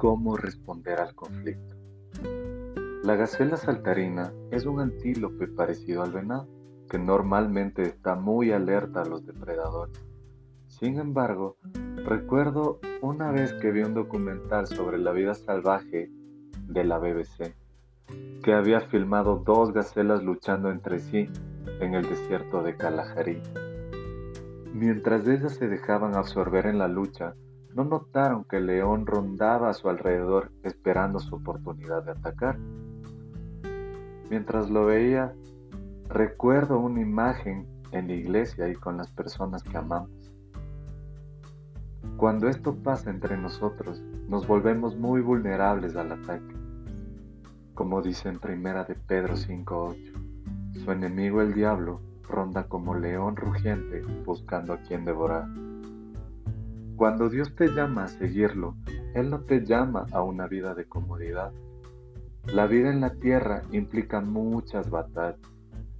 cómo responder al conflicto. La gacela saltarina es un antílope parecido al venado, que normalmente está muy alerta a los depredadores. Sin embargo, recuerdo una vez que vi un documental sobre la vida salvaje de la BBC, que había filmado dos gacelas luchando entre sí en el desierto de Kalahari. Mientras ellas se dejaban absorber en la lucha, no notaron que el león rondaba a su alrededor esperando su oportunidad de atacar. Mientras lo veía, recuerdo una imagen en la iglesia y con las personas que amamos. Cuando esto pasa entre nosotros, nos volvemos muy vulnerables al ataque. Como dice en primera de Pedro 5.8, su enemigo el diablo ronda como león rugiente buscando a quien devorar. Cuando Dios te llama a seguirlo, Él no te llama a una vida de comodidad. La vida en la tierra implica muchas batallas.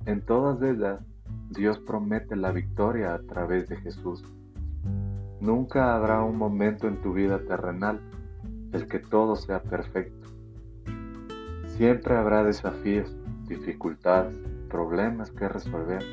En todas ellas, Dios promete la victoria a través de Jesús. Nunca habrá un momento en tu vida terrenal el que todo sea perfecto. Siempre habrá desafíos, dificultades, problemas que resolver.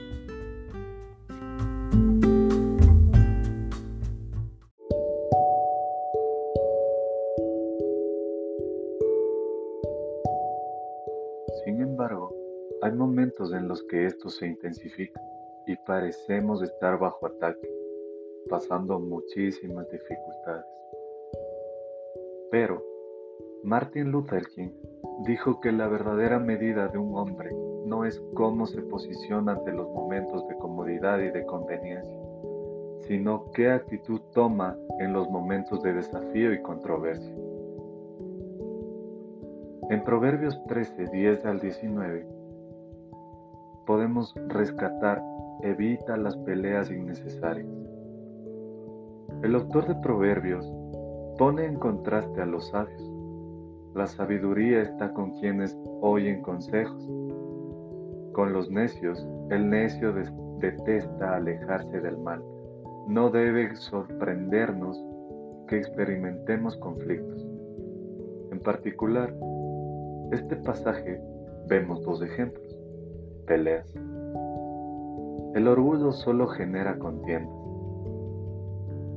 Sin embargo, hay momentos en los que esto se intensifica y parecemos estar bajo ataque, pasando muchísimas dificultades. Pero Martin Luther King dijo que la verdadera medida de un hombre no es cómo se posiciona ante los momentos de comodidad y de conveniencia, sino qué actitud toma en los momentos de desafío y controversia. En Proverbios 13, 10 al 19, podemos rescatar evita las peleas innecesarias. El autor de Proverbios pone en contraste a los sabios. La sabiduría está con quienes oyen consejos. Con los necios, el necio detesta alejarse del mal. No debe sorprendernos que experimentemos conflictos. En particular, este pasaje vemos dos ejemplos. Peleas. El orgullo solo genera contienda.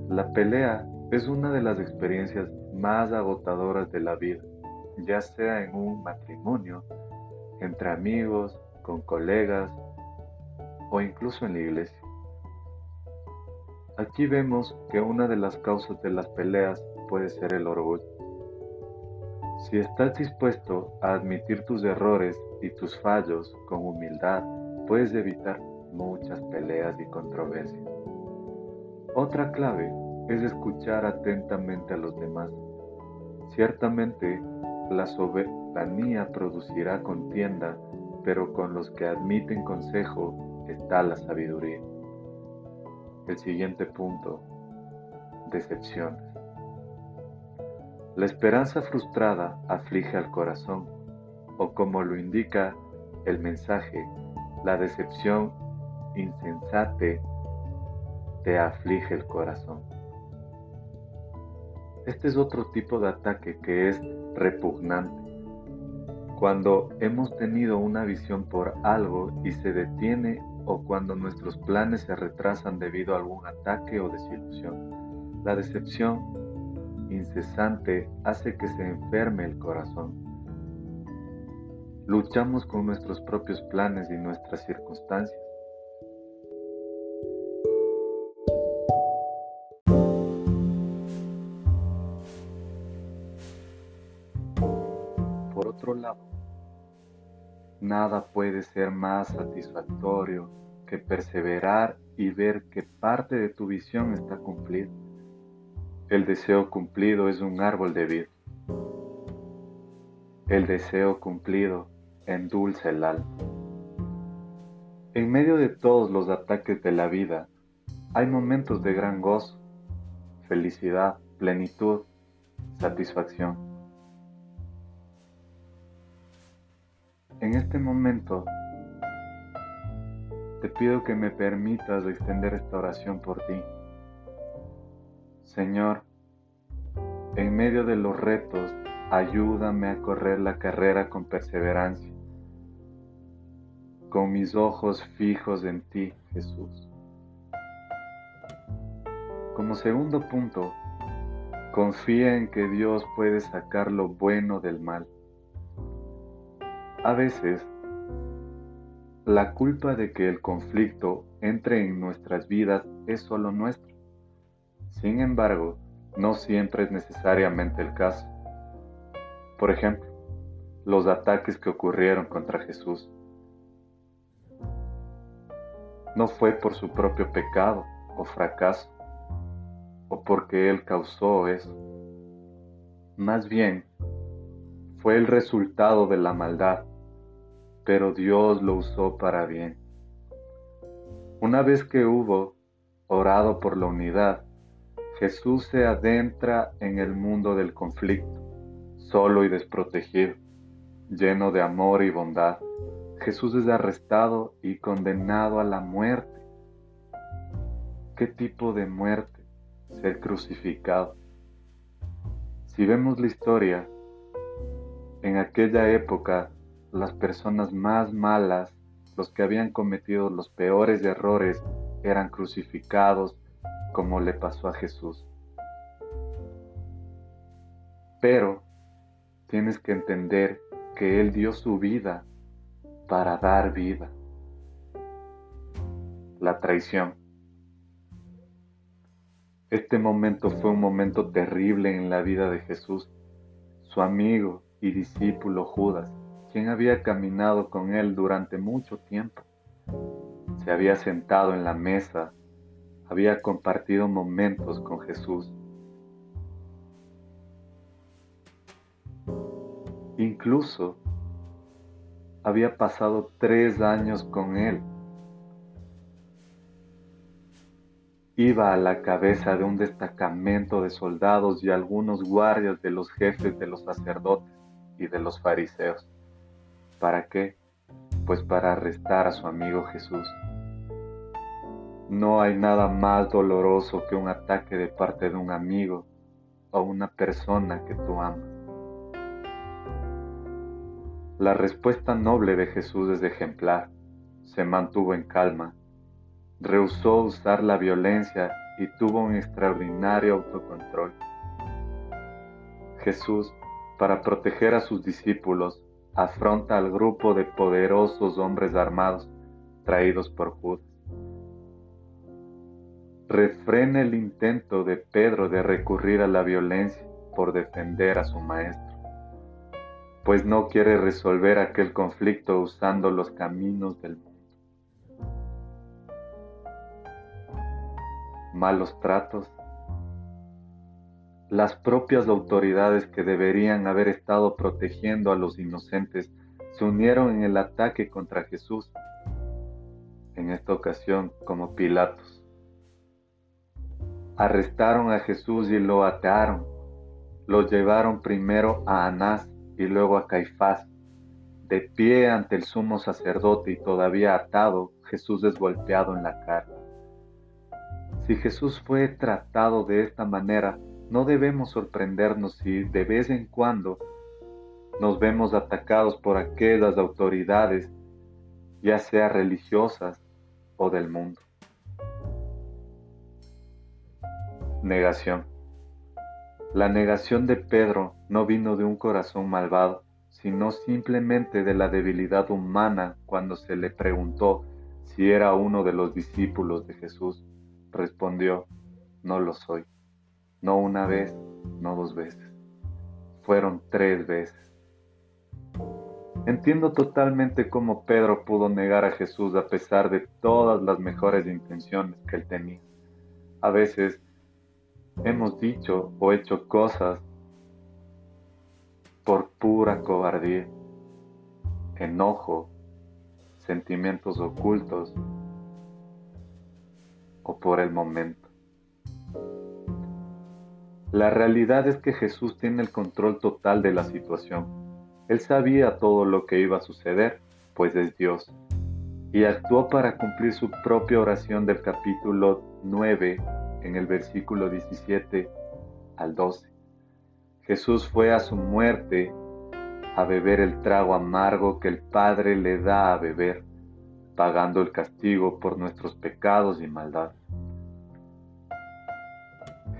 La pelea es una de las experiencias más agotadoras de la vida, ya sea en un matrimonio, entre amigos, con colegas o incluso en la iglesia. Aquí vemos que una de las causas de las peleas puede ser el orgullo. Si estás dispuesto a admitir tus errores y tus fallos con humildad, puedes evitar muchas peleas y controversias. Otra clave es escuchar atentamente a los demás. Ciertamente, la soberanía producirá contienda, pero con los que admiten consejo está la sabiduría. El siguiente punto, decepciones. La esperanza frustrada aflige al corazón, o como lo indica el mensaje, la decepción insensate te aflige el corazón. Este es otro tipo de ataque que es repugnante. Cuando hemos tenido una visión por algo y se detiene o cuando nuestros planes se retrasan debido a algún ataque o desilusión. La decepción incesante hace que se enferme el corazón. Luchamos con nuestros propios planes y nuestras circunstancias. Por otro lado, nada puede ser más satisfactorio que perseverar y ver que parte de tu visión está cumplida. El deseo cumplido es un árbol de vida. El deseo cumplido endulce el alma. En medio de todos los ataques de la vida, hay momentos de gran gozo, felicidad, plenitud, satisfacción. En este momento, te pido que me permitas extender esta oración por ti. Señor, en medio de los retos, ayúdame a correr la carrera con perseverancia, con mis ojos fijos en ti, Jesús. Como segundo punto, confía en que Dios puede sacar lo bueno del mal. A veces, la culpa de que el conflicto entre en nuestras vidas es solo nuestra. Sin embargo, no siempre es necesariamente el caso. Por ejemplo, los ataques que ocurrieron contra Jesús. No fue por su propio pecado o fracaso, o porque Él causó eso. Más bien, fue el resultado de la maldad, pero Dios lo usó para bien. Una vez que hubo orado por la unidad, Jesús se adentra en el mundo del conflicto, solo y desprotegido, lleno de amor y bondad. Jesús es arrestado y condenado a la muerte. ¿Qué tipo de muerte? Ser crucificado. Si vemos la historia, en aquella época las personas más malas, los que habían cometido los peores errores, eran crucificados como le pasó a Jesús. Pero tienes que entender que Él dio su vida para dar vida. La traición. Este momento fue un momento terrible en la vida de Jesús. Su amigo y discípulo Judas, quien había caminado con él durante mucho tiempo, se había sentado en la mesa había compartido momentos con Jesús. Incluso había pasado tres años con él. Iba a la cabeza de un destacamento de soldados y algunos guardias de los jefes de los sacerdotes y de los fariseos. ¿Para qué? Pues para arrestar a su amigo Jesús. No hay nada más doloroso que un ataque de parte de un amigo o una persona que tú amas. La respuesta noble de Jesús es ejemplar. Se mantuvo en calma, rehusó usar la violencia y tuvo un extraordinario autocontrol. Jesús, para proteger a sus discípulos, afronta al grupo de poderosos hombres armados traídos por Judas refrena el intento de Pedro de recurrir a la violencia por defender a su maestro, pues no quiere resolver aquel conflicto usando los caminos del mundo. Malos tratos. Las propias autoridades que deberían haber estado protegiendo a los inocentes se unieron en el ataque contra Jesús, en esta ocasión como Pilatos Arrestaron a Jesús y lo ataron. Lo llevaron primero a Anás y luego a Caifás. De pie ante el sumo sacerdote y todavía atado, Jesús es golpeado en la cara. Si Jesús fue tratado de esta manera, no debemos sorprendernos si de vez en cuando nos vemos atacados por aquellas autoridades, ya sea religiosas o del mundo. Negación. La negación de Pedro no vino de un corazón malvado, sino simplemente de la debilidad humana cuando se le preguntó si era uno de los discípulos de Jesús. Respondió, no lo soy. No una vez, no dos veces. Fueron tres veces. Entiendo totalmente cómo Pedro pudo negar a Jesús a pesar de todas las mejores intenciones que él tenía. A veces hemos dicho o hecho cosas por pura cobardía, enojo, sentimientos ocultos o por el momento. La realidad es que Jesús tiene el control total de la situación. Él sabía todo lo que iba a suceder, pues es Dios, y actuó para cumplir su propia oración del capítulo 9 en el versículo 17 al 12. Jesús fue a su muerte a beber el trago amargo que el Padre le da a beber, pagando el castigo por nuestros pecados y maldad.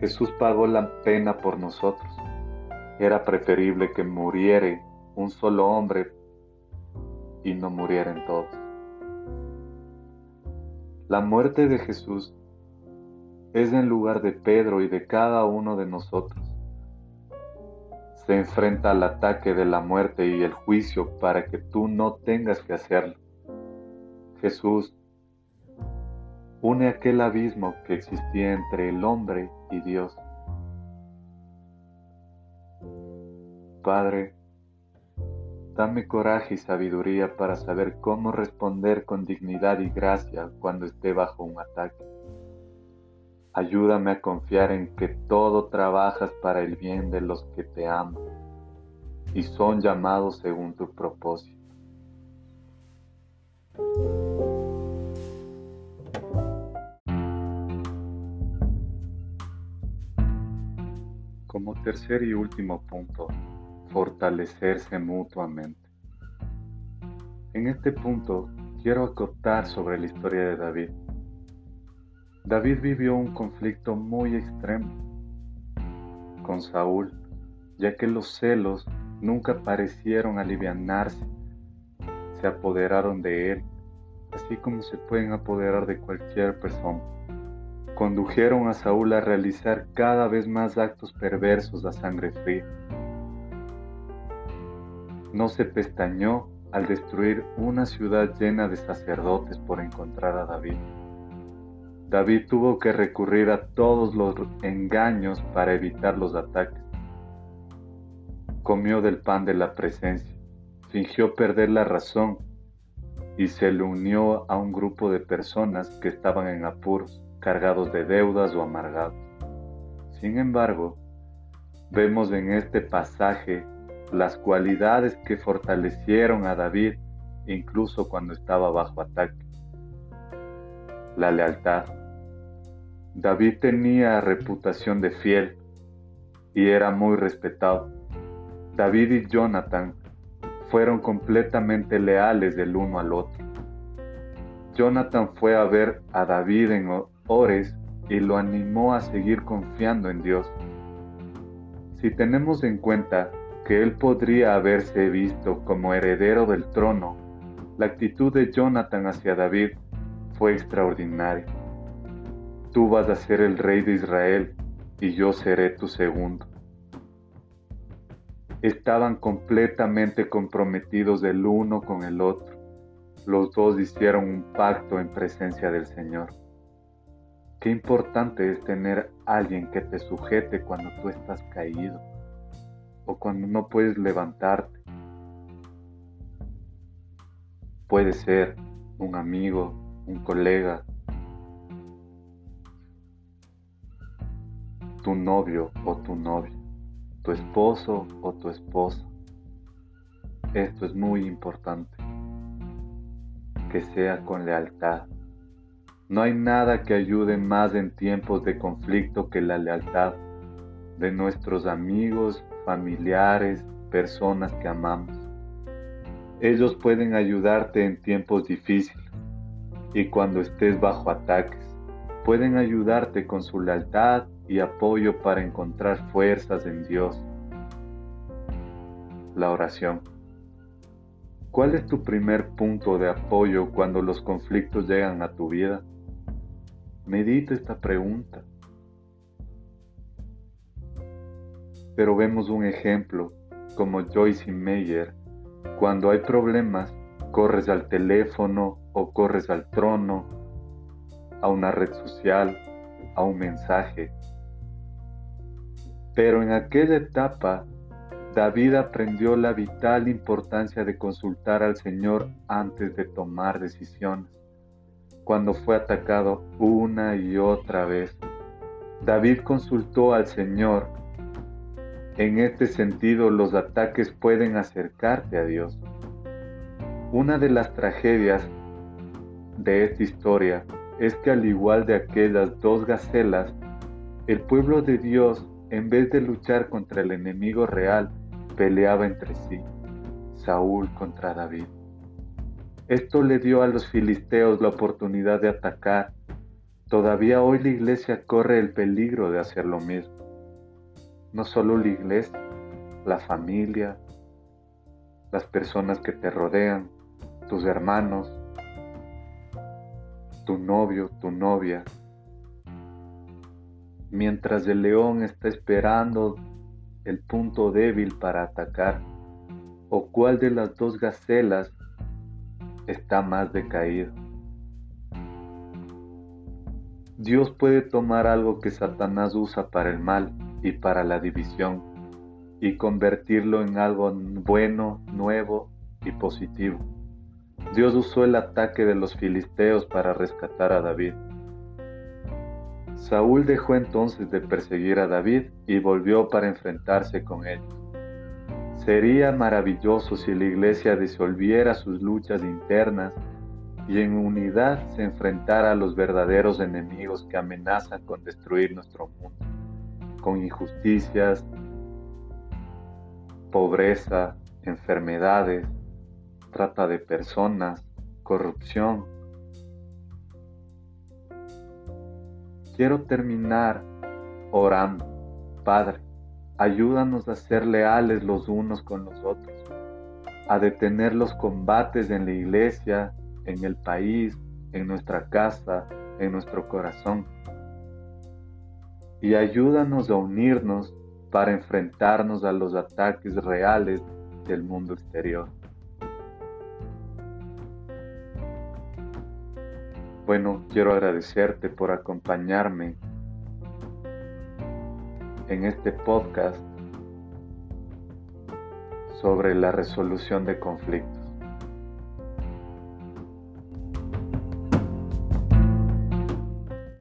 Jesús pagó la pena por nosotros. Era preferible que muriere un solo hombre y no murieran todos. La muerte de Jesús es en lugar de Pedro y de cada uno de nosotros. Se enfrenta al ataque de la muerte y el juicio para que tú no tengas que hacerlo. Jesús une aquel abismo que existía entre el hombre y Dios. Padre, dame coraje y sabiduría para saber cómo responder con dignidad y gracia cuando esté bajo un ataque. Ayúdame a confiar en que todo trabajas para el bien de los que te aman y son llamados según tu propósito. Como tercer y último punto, fortalecerse mutuamente. En este punto quiero acotar sobre la historia de David. David vivió un conflicto muy extremo con Saúl, ya que los celos nunca parecieron alivianarse, se apoderaron de él, así como se pueden apoderar de cualquier persona. Condujeron a Saúl a realizar cada vez más actos perversos a sangre fría. No se pestañó al destruir una ciudad llena de sacerdotes por encontrar a David. David tuvo que recurrir a todos los engaños para evitar los ataques. Comió del pan de la presencia, fingió perder la razón y se le unió a un grupo de personas que estaban en apuros cargados de deudas o amargados. Sin embargo, vemos en este pasaje las cualidades que fortalecieron a David incluso cuando estaba bajo ataque. La lealtad. David tenía reputación de fiel y era muy respetado. David y Jonathan fueron completamente leales del uno al otro. Jonathan fue a ver a David en ores y lo animó a seguir confiando en Dios. Si tenemos en cuenta que él podría haberse visto como heredero del trono, la actitud de Jonathan hacia David fue extraordinaria. Tú vas a ser el rey de Israel y yo seré tu segundo. Estaban completamente comprometidos el uno con el otro. Los dos hicieron un pacto en presencia del Señor. Qué importante es tener alguien que te sujete cuando tú estás caído o cuando no puedes levantarte. Puede ser un amigo, un colega, tu novio o tu novia, tu esposo o tu esposa. Esto es muy importante, que sea con lealtad. No hay nada que ayude más en tiempos de conflicto que la lealtad de nuestros amigos, familiares, personas que amamos. Ellos pueden ayudarte en tiempos difíciles y cuando estés bajo ataques. Pueden ayudarte con su lealtad y apoyo para encontrar fuerzas en Dios. La oración. ¿Cuál es tu primer punto de apoyo cuando los conflictos llegan a tu vida? Medita esta pregunta. Pero vemos un ejemplo como Joyce Meyer. Cuando hay problemas, corres al teléfono o corres al trono, a una red social, a un mensaje. Pero en aquella etapa, David aprendió la vital importancia de consultar al Señor antes de tomar decisiones cuando fue atacado una y otra vez. David consultó al Señor. En este sentido, los ataques pueden acercarte a Dios. Una de las tragedias de esta historia es que al igual de aquellas dos gacelas, el pueblo de Dios en vez de luchar contra el enemigo real, peleaba entre sí, Saúl contra David. Esto le dio a los filisteos la oportunidad de atacar. Todavía hoy la iglesia corre el peligro de hacer lo mismo. No solo la iglesia, la familia, las personas que te rodean, tus hermanos, tu novio, tu novia. Mientras el león está esperando el punto débil para atacar, o cuál de las dos gacelas está más decaído. Dios puede tomar algo que Satanás usa para el mal y para la división y convertirlo en algo bueno, nuevo y positivo. Dios usó el ataque de los filisteos para rescatar a David. Saúl dejó entonces de perseguir a David y volvió para enfrentarse con él. Sería maravilloso si la iglesia disolviera sus luchas internas y en unidad se enfrentara a los verdaderos enemigos que amenazan con destruir nuestro mundo, con injusticias, pobreza, enfermedades, trata de personas, corrupción. Quiero terminar orando. Padre, ayúdanos a ser leales los unos con los otros, a detener los combates en la iglesia, en el país, en nuestra casa, en nuestro corazón. Y ayúdanos a unirnos para enfrentarnos a los ataques reales del mundo exterior. Bueno, quiero agradecerte por acompañarme en este podcast sobre la resolución de conflictos.